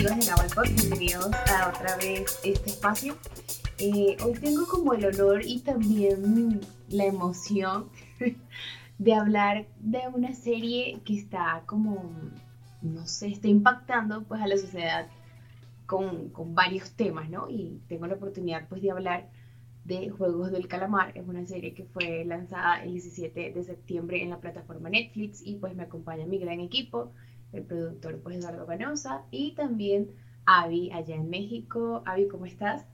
amigos de Nahualpod, bienvenidos a otra vez este espacio. Eh, hoy tengo como el honor y también la emoción de hablar de una serie que está como, no sé, está impactando pues a la sociedad con, con varios temas, ¿no? Y tengo la oportunidad pues de hablar de Juegos del Calamar. Es una serie que fue lanzada el 17 de septiembre en la plataforma Netflix y pues me acompaña mi gran equipo, el productor pues Eduardo Canosa y también Avi allá en México. Avi, ¿cómo estás?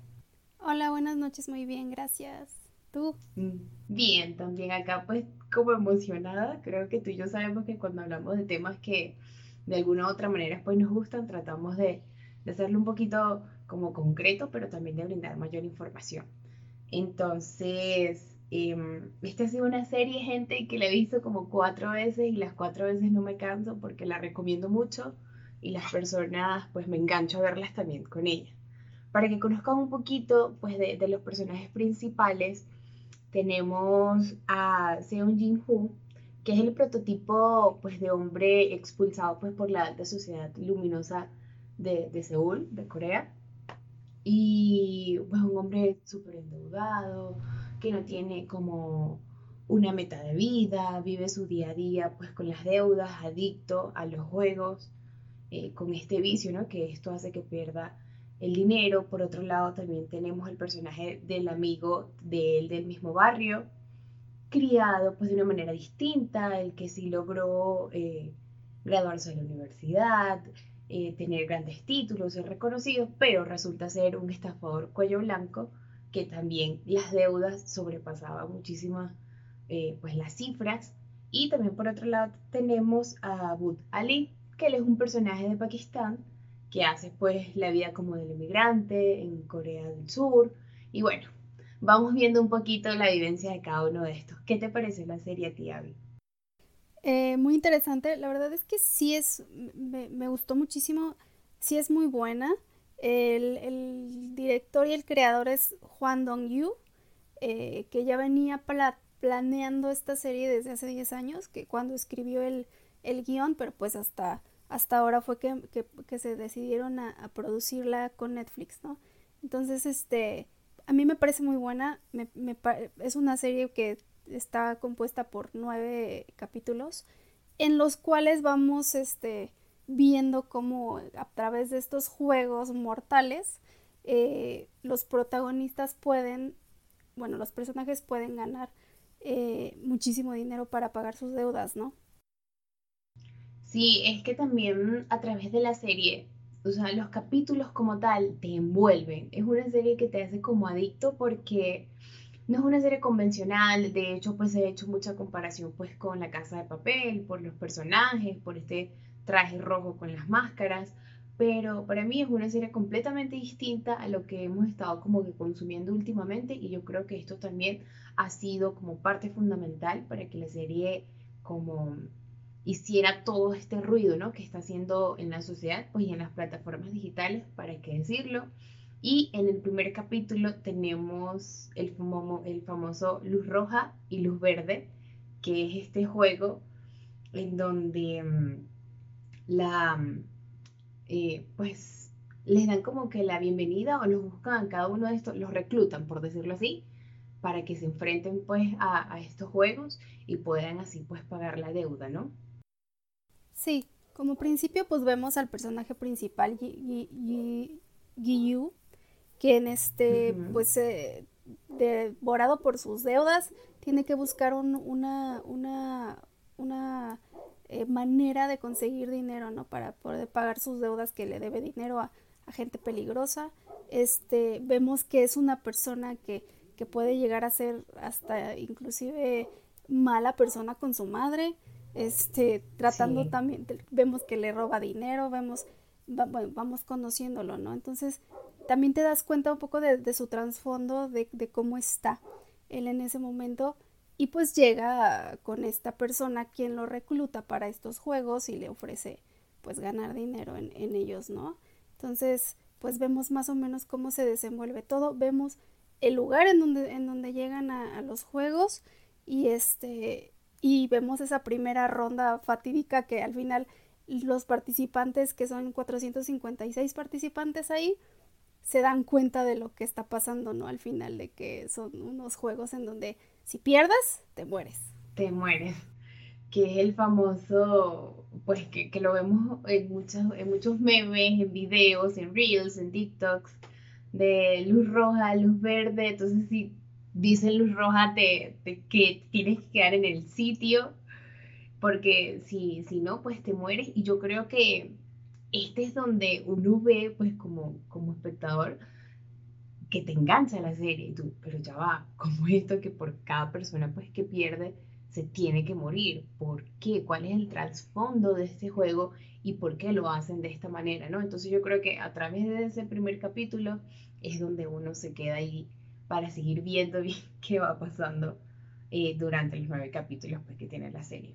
Hola, buenas noches, muy bien, gracias. ¿Tú? Mm, bien, también acá pues como emocionada. Creo que tú y yo sabemos que cuando hablamos de temas que de alguna u otra manera pues nos gustan, tratamos de, de hacerlo un poquito como concreto, pero también de brindar mayor información. Entonces, eh, esta ha sido una serie, gente, que la he visto como cuatro veces y las cuatro veces no me canso porque la recomiendo mucho y las personas pues me engancho a verlas también con ella para que conozcan un poquito pues, de, los personajes principales, tenemos a Seon Jin Hu que es el prototipo pues, de hombre expulsado pues, por la alta sociedad luminosa de, de Seúl, de Corea. Y pues un hombre súper endeudado, que no tiene como una meta de vida, vive su día a día pues con las deudas, adicto a los juegos, eh, con este vicio, ¿no? Que esto hace que pierda el dinero. Por otro lado, también tenemos el personaje del amigo de él del mismo barrio, criado pues de una manera distinta, el que sí logró eh, graduarse de la universidad, eh, tener grandes títulos, ser reconocido, pero resulta ser un estafador cuello blanco que también las deudas sobrepasaban muchísimas eh, pues las cifras. Y también por otro lado tenemos a Bud Ali, que él es un personaje de Pakistán que hace pues la vida como del inmigrante en Corea del Sur. Y bueno, vamos viendo un poquito la vivencia de cada uno de estos. ¿Qué te parece la serie a eh, muy interesante, la verdad es que sí es, me, gustó muchísimo, sí es muy buena. El, director y el creador es Juan Dong-yu, eh, que ya venía planeando esta serie desde hace 10 años, que cuando escribió el, guion, pero pues hasta hasta ahora fue que, se decidieron a, producirla con Netflix, ¿no? Entonces, este, a mí me parece muy buena, me, es una serie que está compuesta por nueve capítulos, en los cuales vamos, este, viendo cómo a través de estos juegos mortales, eh, los protagonistas pueden, bueno, los personajes pueden ganar eh, muchísimo dinero para pagar sus deudas, ¿no? Sí, es que también a través de la serie, o sea, los capítulos como tal te envuelven. Es una serie que te hace como adicto porque no es una serie convencional, de hecho pues he hecho mucha comparación pues con La Casa de Papel, por los personajes, por este traje rojo con las máscaras, pero para mí es una serie completamente distinta a lo que hemos estado como que consumiendo últimamente y yo creo que esto también ha sido como parte fundamental para que la serie como hiciera todo este ruido ¿no? que está haciendo en la sociedad pues, y en las plataformas digitales, para qué decirlo. Y en el primer capítulo tenemos el, famoso, el famoso luz roja y luz verde, que es este juego en donde mm, la, mm, eh, pues les dan como que la bienvenida o los buscan a cada uno de estos, los reclutan, por decirlo así, para que se enfrenten pues a, a estos juegos y puedan así pues pagar la deuda, ¿no? Sí, como principio pues vemos al personaje principal, Giyu, quien este, pues eh, devorado por sus deudas, tiene que buscar una, una, una eh, manera de conseguir dinero, ¿no? Para poder pagar sus deudas que le debe dinero a, gente peligrosa. Este, vemos que es una persona que, que puede llegar a ser hasta inclusive mala persona con su madre este, tratando también, vemos que le roba dinero, vemos, vamos conociéndolo, ¿no? Entonces, también te das cuenta un poco de, su trasfondo, de, cómo está él en ese momento, y pues llega con esta persona quien lo recluta para estos juegos y le ofrece pues ganar dinero en, ellos, ¿no? Entonces, pues vemos más o menos cómo se desenvuelve todo, vemos el lugar en donde, en donde llegan a, a los juegos y este y vemos esa primera ronda fatídica que al final los participantes, que son 456 participantes ahí, se dan cuenta de lo que está pasando, ¿no? Al final de que son unos juegos en donde si pierdes, te mueres. Te mueres. Que es el famoso, pues que, lo vemos en muchos, en muchos memes, en videos, en reels, en TikToks, de luz roja, luz verde. Entonces, si dicen luz roja, te, que tienes que quedar en el sitio porque si, si no, pues te mueres. Y yo creo que este es donde uno ve, pues como, como espectador, que te engancha la serie. Y tú, pero ya va, como esto que por cada persona pues que pierde se tiene que morir? ¿Por qué? ¿Cuál es el trasfondo de este juego? ¿Y por qué lo hacen de esta manera? ¿no? Entonces yo creo que a través de ese primer capítulo es donde uno se queda ahí para seguir viendo bien qué va pasando eh, durante los nueve capítulos pues, que tiene la serie.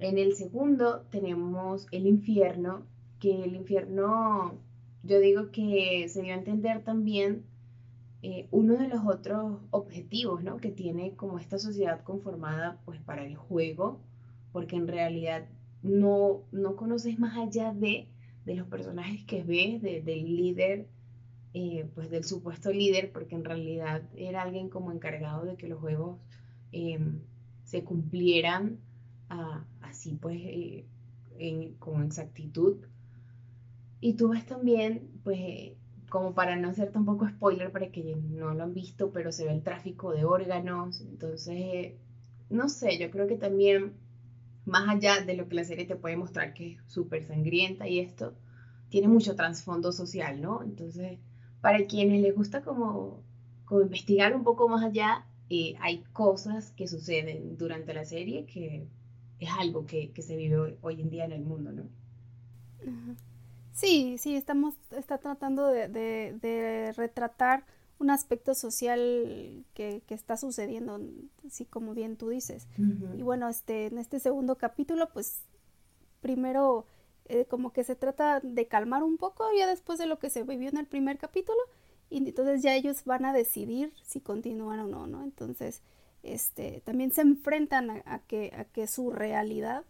En el segundo tenemos el infierno, que el infierno, yo digo que se dio a entender también eh, uno de los otros objetivos ¿no? que tiene como esta sociedad conformada pues para el juego, porque en realidad no, no conoces más allá de, de los personajes que ves, del líder, eh, pues del supuesto líder, porque en realidad era alguien como encargado de que los juegos em, se cumplieran así pues eh, con exactitud. Y tú ves también, pues, como para no ser tampoco spoiler para que no lo han visto, pero se ve el tráfico de órganos. Entonces, no sé, yo creo que también, más allá de lo que la serie te puede mostrar, que es súper sangrienta y esto, tiene mucho trasfondo social, ¿no? Entonces, para quienes les gusta como, como investigar un poco más allá, eh, hay cosas que suceden durante la serie que es algo que, se vive hoy, en día en el mundo, ¿no? Sí, sí, estamos, está tratando de, retratar un aspecto social que, está sucediendo, así como bien tú dices. Y bueno, este, en este segundo capítulo, pues primero eh, como que se trata de calmar un poco ya después de lo que se vivió en el primer capítulo y entonces ya ellos van a decidir si continúan o no, ¿no? Entonces, este, también se enfrentan a, que, a que su realidad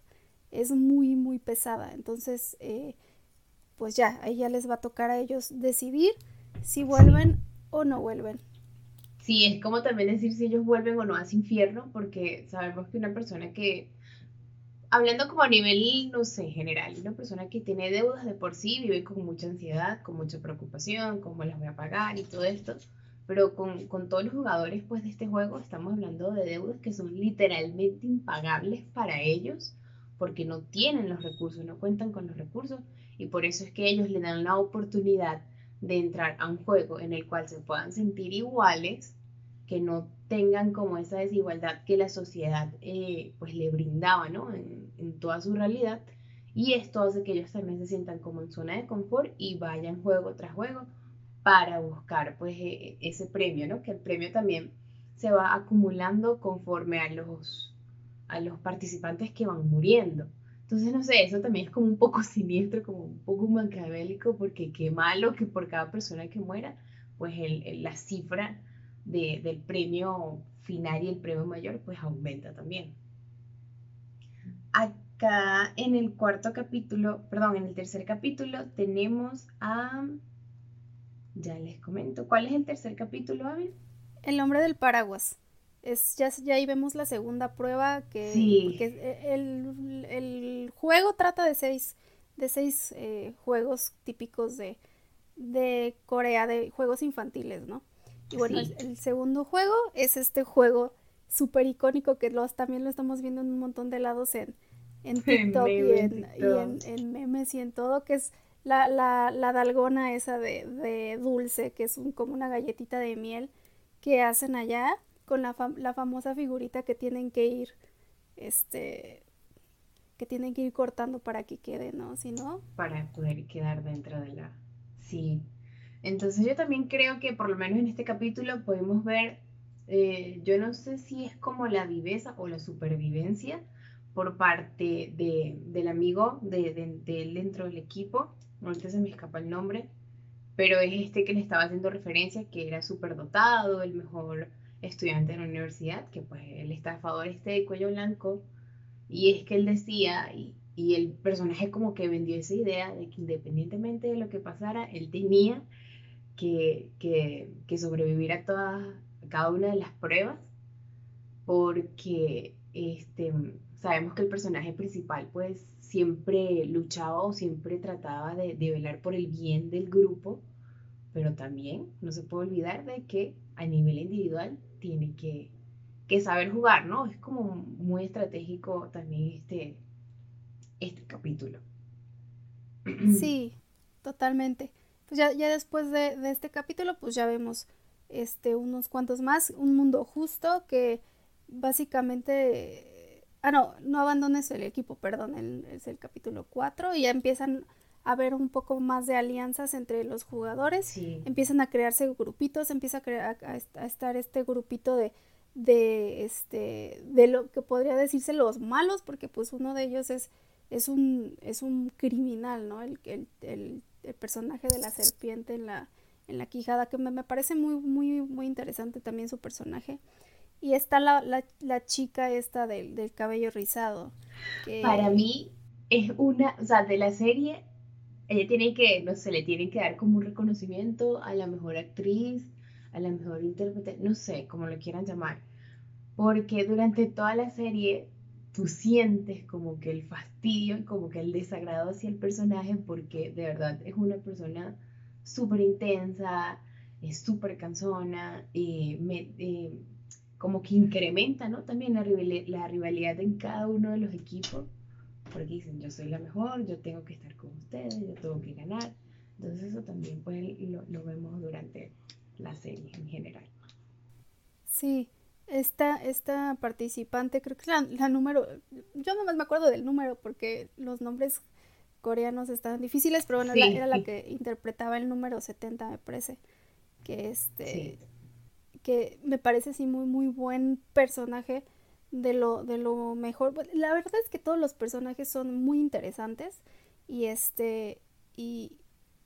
es muy, muy pesada. Entonces, eh, pues ya, ahí ya les va a tocar a ellos decidir si vuelven o no vuelven. Sí, es como también decir si ellos vuelven o no a ese infierno, porque sabemos que una persona que, hablando como a nivel, no sé, general, una persona que tiene deudas de por sí, vive con mucha ansiedad, con mucha preocupación, cómo las voy a pagar y todo esto, pero con, con, todos los jugadores pues, de este juego estamos hablando de deudas que son literalmente impagables para ellos porque no tienen los recursos, no cuentan con los recursos y por eso es que ellos le dan la oportunidad de entrar a un juego en el cual se puedan sentir iguales, que no tengan como esa desigualdad que la sociedad eh, pues le brindaba ¿no? en, en toda su realidad y esto hace que ellos también se sientan como en zona de confort y vayan juego tras juego para buscar pues e, ese premio, ¿no? Que el premio también se va acumulando conforme a los, a los participantes que van muriendo. Entonces, no sé, eso también es como un poco siniestro, como un poco maquiavélico, porque qué malo que por cada persona que muera, pues el, la cifra de, del premio final y el premio mayor, pues aumenta también. Acá en el cuarto capítulo, perdón, en el tercer capítulo tenemos a ya les comento. ¿Cuál es el tercer capítulo, Abel? El hombre del paraguas. Es, ya, ya ahí vemos la segunda prueba que, el, juego trata de seis, de seis eh, juegos típicos de, de Corea, de juegos infantiles, ¿no? Y bueno, el, segundo juego es este juego súper icónico que los, también lo estamos viendo en un montón de lados en, en TikTok y, en, en, memes y en todo, que es la, la, la dalgona esa de, de, dulce, que es un, como una galletita de miel que hacen allá con la, famosa figurita que tienen que ir, este, que tienen que ir cortando para que quede, ¿no? Si no... Para poder quedar dentro de la... Sí. Entonces yo también creo que por lo menos en este capítulo podemos ver, eh, yo no sé si es como la viveza o la supervivencia por parte de, del amigo de, de, dentro del equipo ahorita se me escapa el nombre, pero es este que le estaba haciendo referencia, que era súper dotado, el mejor estudiante de la universidad, que pues el estafador este de cuello blanco, y es que él decía, y, y el personaje como que vendió esa idea de que independientemente de lo que pasara, él tenía que, que, sobrevivir a todas, cada una de las pruebas, porque este, sabemos que el personaje principal pues siempre luchaba o siempre trataba de, de velar por el bien del grupo, pero también no se puede olvidar de que a nivel individual tiene que, que saber jugar, ¿no? Es como muy estratégico también este, este capítulo. Sí, totalmente. Pues ya, ya después de, este capítulo, pues ya vemos este, unos cuantos más, un mundo justo que básicamente... Ah, no, no abandones el equipo, perdón, es el capítulo 4 y ya empiezan a ver un poco más de alianzas entre los jugadores, empiezan a crearse grupitos, empieza a, crear, a, estar este grupito de, de, este, de lo que podría decirse los malos, porque pues uno de ellos es es un, es un criminal, ¿no? El, el, el, el, personaje de la serpiente en la, en la quijada, que me, me, parece muy, muy, muy interesante también su personaje. Y está la, la, la chica esta del, del cabello rizado. Para mí es una, o sea, de la serie, ella tiene que, no sé, le tienen que dar como un reconocimiento a la mejor actriz, a la mejor intérprete, no sé, como lo quieran llamar. Porque durante toda la serie tú sientes como que el fastidio, como que el desagrado hacia el personaje, porque de verdad es una persona súper intensa, es súper cansona, eh, eh, como que incrementa ¿no? también la, la rivalidad en cada uno de los equipos, porque dicen, yo soy la mejor, yo tengo que estar con ustedes, yo tengo que ganar. Entonces eso también pues, lo, lo vemos durante la serie en general. Sí, esta, esta participante, creo que es la, número, yo nomás me acuerdo del número porque los nombres coreanos estaban difíciles, pero bueno, era la que interpretaba el número 70, me parece, que este, que me parece así muy, muy buen personaje de lo, de lo mejor. La verdad es que todos los personajes son muy interesantes y este, y,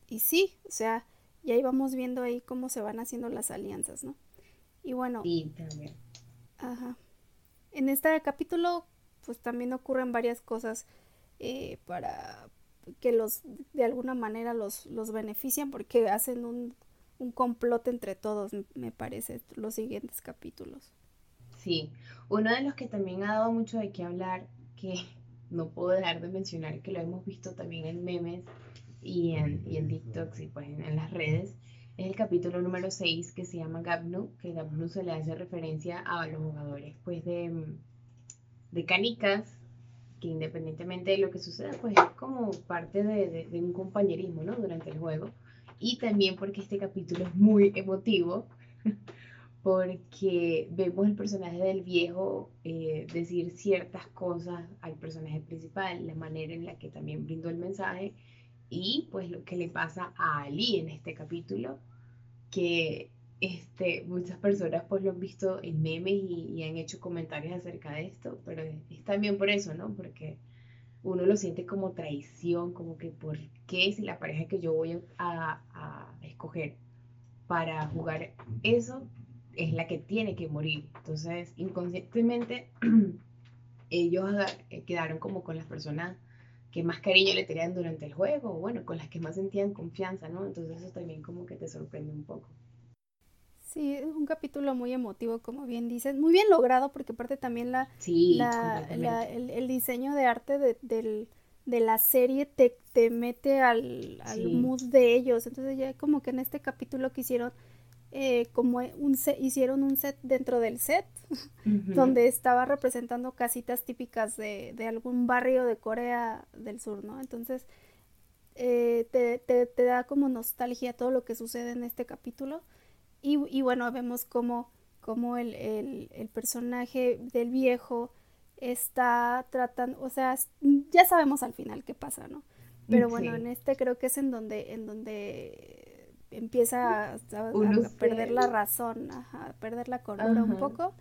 y sí, o sea, y ahí vamos viendo ahí cómo se van haciendo las alianzas, ¿no? Y bueno. también. Ajá. En este capítulo, pues también ocurren varias cosas eh, para que los, de alguna manera los, los benefician porque hacen un, un complot entre todos, me parece, los siguientes capítulos. Sí, uno de los que también ha dado mucho de qué hablar, que no puedo dejar de mencionar, que lo hemos visto también en memes y en, y en TikToks y pues en las redes, es el capítulo número 6 que se llama Gabnu, que Gabnu se le hace referencia a los jugadores pues de, de canicas, que independientemente de lo que suceda, pues es como parte de, de, un compañerismo, ¿no? Durante el juego. Y también porque este capítulo es muy emotivo, porque vemos el personaje del viejo eh, decir ciertas cosas al personaje principal, la manera en la que también brindó el mensaje y pues lo que le pasa a Ali en este capítulo, que este, muchas personas pues lo han visto en memes y, han hecho comentarios acerca de esto, pero es, también por eso, ¿no? Porque uno lo siente como traición, como que por qué si la pareja que yo voy a, a escoger para jugar eso es la que tiene que morir. Entonces, inconscientemente, ellos quedaron como con las personas que más cariño le tenían durante el juego, o bueno, con las que más sentían confianza, ¿no? Entonces eso también como que te sorprende un poco. Sí, es un capítulo muy emotivo, como bien dices, muy bien logrado, porque aparte también la, la, el, diseño de arte de, del, de la serie te, te mete al, al mood de ellos, entonces ya como que en este capítulo quisieron eh, como un hicieron un set dentro del set, donde estaba representando casitas típicas de, de, algún barrio de Corea del Sur, ¿no? Entonces, eh, te, te, te, da como nostalgia todo lo que sucede en este capítulo. Y, y bueno, vemos como, como el, el, el, personaje del viejo está tratando, o sea, ya sabemos al final qué pasa, ¿no? Pero bueno, en este creo que es en donde, en donde empieza a, perder la razón, a perder la cordura un poco.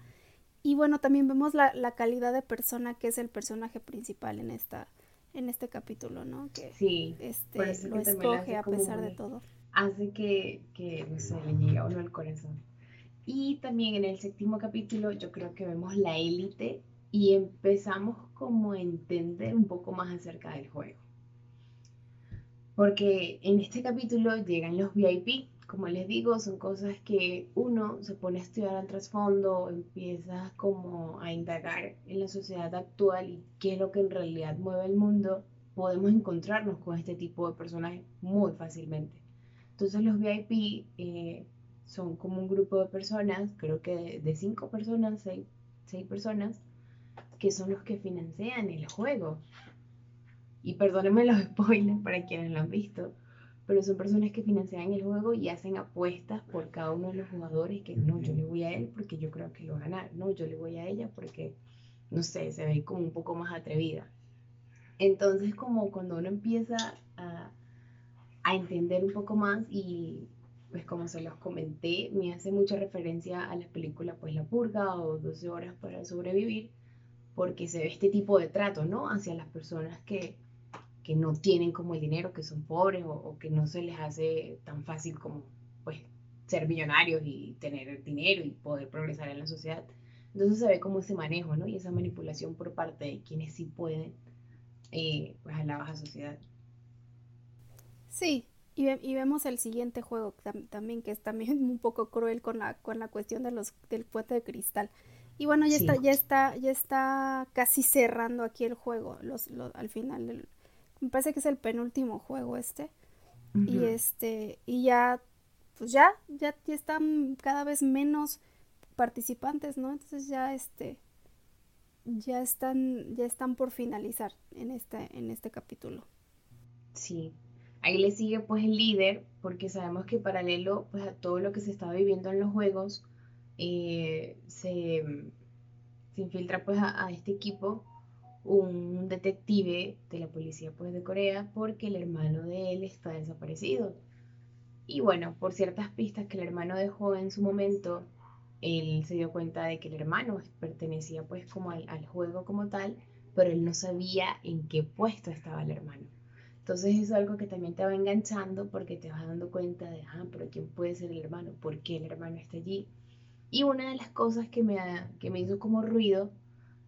Y bueno, también vemos la, la, calidad de persona que es el personaje principal en esta en este capítulo, ¿no? Que sí, este, lo escoge a pesar de todo. Hace que, que, no sé, le llegue a uno al corazón. Y también en el séptimo capítulo yo creo que vemos la élite y empezamos como a entender un poco más acerca del juego. Porque en este capítulo llegan los VIP, como les digo, son cosas que uno se pone a estudiar al trasfondo, empieza como a indagar en la sociedad actual y qué es lo que en realidad mueve el mundo, podemos encontrarnos con este tipo de personajes muy fácilmente. Entonces los VIP eh, son como un grupo de personas, creo que de, cinco personas, seis, seis personas, que son los que financian el juego. Y perdónenme los spoilers para quienes lo han visto, pero son personas que financian el juego y hacen apuestas por cada uno de los jugadores que no, yo le voy a él porque yo creo que lo va a ganar, no, yo le voy a ella porque, no sé, se ve como un poco más atrevida. Entonces como cuando uno empieza a, a entender un poco más y pues como se los comenté, me hace mucha referencia a la película pues La Purga o 12 horas para sobrevivir, porque se ve este tipo de trato, ¿no? Hacia las personas que, que no tienen como el dinero, que son pobres o, que no se les hace tan fácil como, pues, ser millonarios y tener dinero y poder progresar en la sociedad. Entonces se ve como ese manejo, ¿no? Y esa manipulación por parte de quienes sí pueden, eh, pues, a la baja sociedad. Sí, y, y, vemos el siguiente juego también, que es también un poco cruel con la, con la cuestión de los, del puente de cristal. Y bueno, ya está, ya está, ya está casi cerrando aquí el juego, los, al final me parece que es el penúltimo juego este. Y este, y ya, pues ya, ya, están cada vez menos participantes, ¿no? Entonces ya este, ya están, ya están por finalizar en este, en este capítulo. Sí. Ahí le sigue pues el líder, porque sabemos que paralelo pues a todo lo que se estaba viviendo en los juegos, eh, se, infiltra pues a, este equipo un detective de la policía pues de Corea porque el hermano de él está desaparecido. Y bueno, por ciertas pistas que el hermano dejó en su momento, él se dio cuenta de que el hermano pertenecía pues como al, juego como tal, pero él no sabía en qué puesto estaba el hermano. Entonces es algo que también te va enganchando porque te vas dando cuenta de, ah, pero ¿quién puede ser el hermano? ¿Por qué el hermano está allí? Y una de las cosas que me, que me hizo como ruido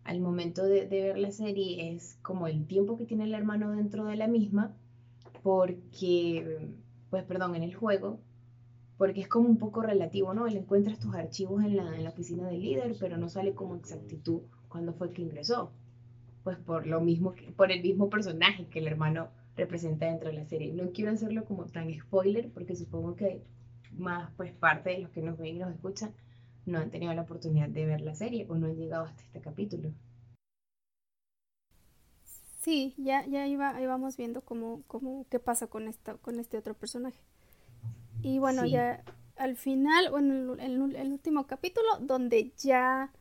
al momento de, ver la serie es como el tiempo que tiene el hermano dentro de la misma, porque, pues perdón, en el juego, porque es como un poco relativo, ¿no? Él encuentra tus archivos en la, en la oficina del líder, pero no sale como exactitud cuándo fue que ingresó. Pues por lo mismo, por el mismo personaje que el hermano representa dentro de la serie. No quiero hacerlo como tan spoiler, porque supongo que más pues parte de los que nos ven y nos escuchan no han tenido la oportunidad de ver la serie o no han llegado hasta este capítulo. Sí, ya, ya iba, íbamos viendo cómo, cómo, qué pasa con, esta, con este otro personaje. Y bueno, ya al final, bueno, el, el, último capítulo, donde ya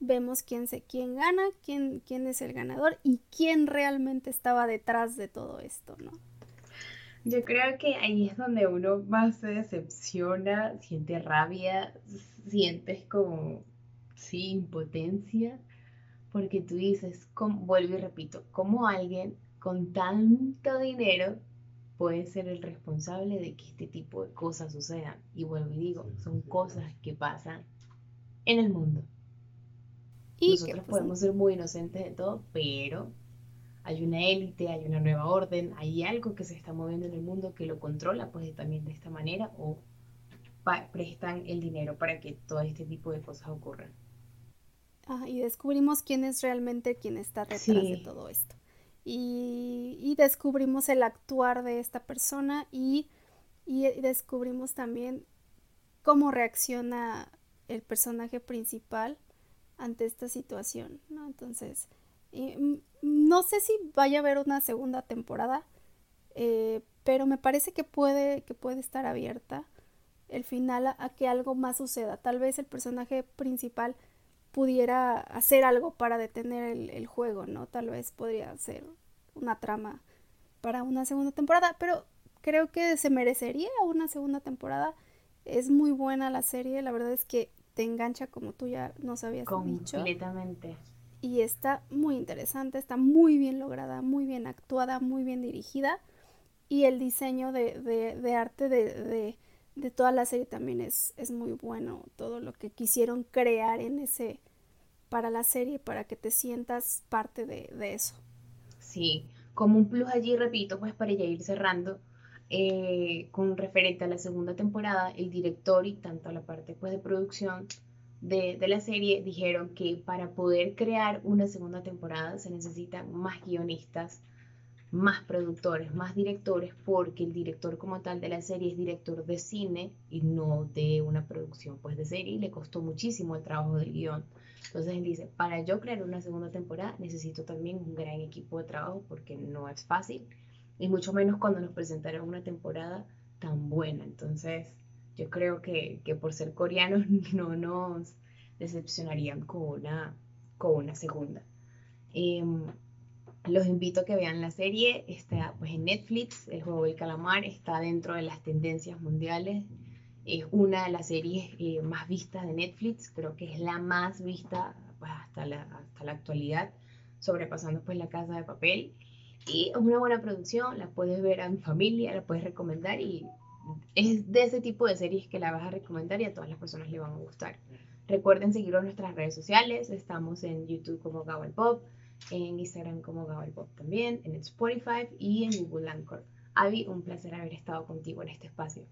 vemos quién, se, quién gana, quién, quién es el ganador y quién realmente estaba detrás de todo esto, ¿no? Yo creo que ahí es donde uno más se decepciona, siente rabia, sientes como, sí, impotencia, porque tú dices, vuelvo y repito, ¿cómo alguien con tanto dinero puede ser el responsable de que este tipo de cosas sucedan? Y vuelvo y digo, son cosas que pasan en el mundo. Y Nosotros podemos ser muy inocentes de todo, pero hay una élite, hay una nueva orden, hay algo que se está moviendo en el mundo que lo controla pues también de esta manera o prestan el dinero para que todo este tipo de cosas ocurran. Ah, y descubrimos quién es realmente quien está detrás de todo esto. Y, descubrimos el actuar de esta persona y, descubrimos también cómo reacciona el personaje principal ante esta situación, ¿no? Entonces, no sé si vaya a haber una segunda temporada, eh, pero me parece que puede, que puede estar abierta el final a, que algo más suceda. Tal vez el personaje principal pudiera hacer algo para detener el, juego, ¿no? Tal vez podría ser una trama para una segunda temporada, pero creo que se merecería una segunda temporada. Es muy buena la serie, la verdad es que te engancha como tú ya nos habías dicho. Completamente. Y está muy interesante, está muy bien lograda, muy bien actuada, muy bien dirigida. Y el diseño de, de arte de, de toda la serie también es, es muy bueno todo lo que quisieron crear en ese para la serie, para que te sientas parte de, de eso. Sí, como un plus allí, repito, pues para ya ir cerrando, eh, con referente a la segunda temporada, el director y tanto la parte pues, de producción de, de, la serie dijeron que para poder crear una segunda temporada se necesitan más guionistas, más productores, más directores, porque el director como tal de la serie es director de cine y no de una producción pues de serie y le costó muchísimo el trabajo del guion. Entonces él dice, para yo crear una segunda temporada necesito también un gran equipo de trabajo porque no es fácil y mucho menos cuando nos presentaron una temporada tan buena. Entonces, yo creo que, por ser coreanos no nos decepcionarían con una, con una segunda. Em, los invito a que vean la serie, está pues en Netflix, El juego del calamar está dentro de las tendencias mundiales, es una de las series eh, más vistas de Netflix, creo que es la más vista pues, hasta, la, hasta la actualidad, sobrepasando pues La Casa de Papel. Y es una buena producción, la puedes ver en familia, la puedes recomendar y es de ese tipo de series que la vas a recomendar y a todas las personas le van a gustar. Recuerden seguirnos en nuestras redes sociales, estamos en YouTube como Gawal Pop, en Instagram como Gawal Pop también, en Spotify y en Google Anchor. Avi, un placer haber estado contigo en este espacio.